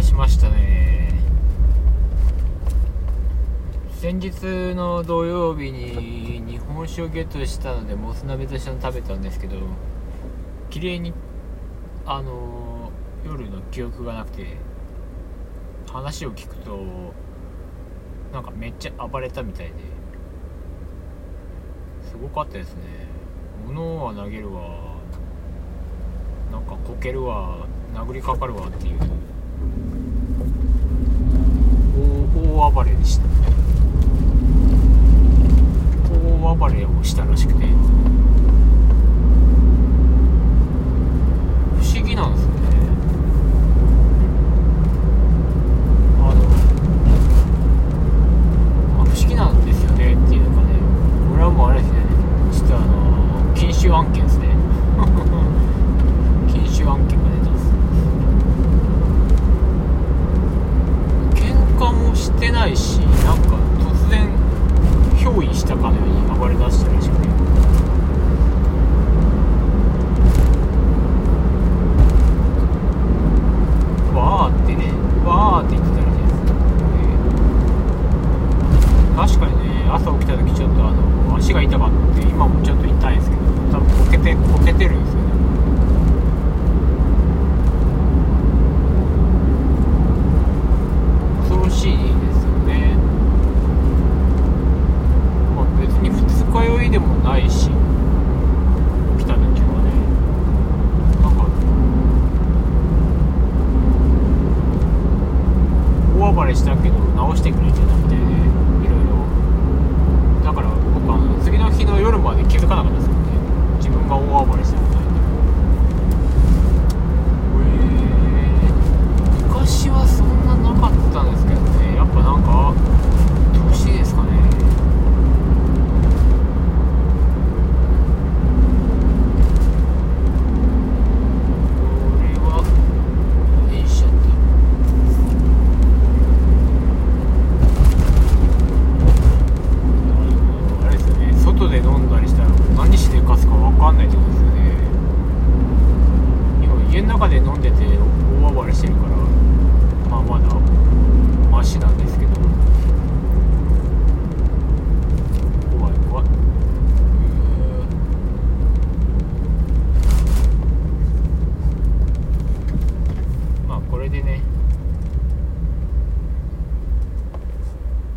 化しましたね。先日の土曜日に日本酒をゲットしたのでもつ鍋としての食べたんですけど綺麗にあの夜の記憶がなくて話を聞くとなんかめっちゃ暴れたみたいですごかったですね。物は投げるわ。なんかこけるわ。殴りかかるわっていう。大暴れでした。大暴れをしたらしくて。不思議なんですよね。あの、まあ、不思議なんですよねっていうかね。これはもうあれですね。ちょっとあの禁酒案件ですね禁酒案件が出たんです喧嘩もしてないしなんか突然憑依したかのように暴れ出したらしくてわーってねわーって言ってたらしいです、えー確かにね朝起きた時ちょっとあの足が痛かって今もちょっと痛いんですけど多分こけてこけてるんですよね恐ろしいですよねまあ別に二日酔いでもないし起きた時はね。なんか大暴れしたけど直してくれてなくていろいろ。だから僕あの次の日の夜まで気づかなかったですもんね。自分が大暴れしたみたいなへえ昔はそんななかったんですけどねやっぱなんか年ですかねこれはよいしょっとあれですよね外で飲んだりしたら何しでかすかんないってことですよね。今家の中で飲んでて大暴れしてるからまあまだマシなんですけど。怖い怖い。まあこれでね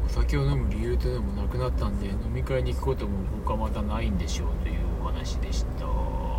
お酒を飲む理由というのもなくなったんで飲み会に行くことも僕はまたないんでしょうというお話でした。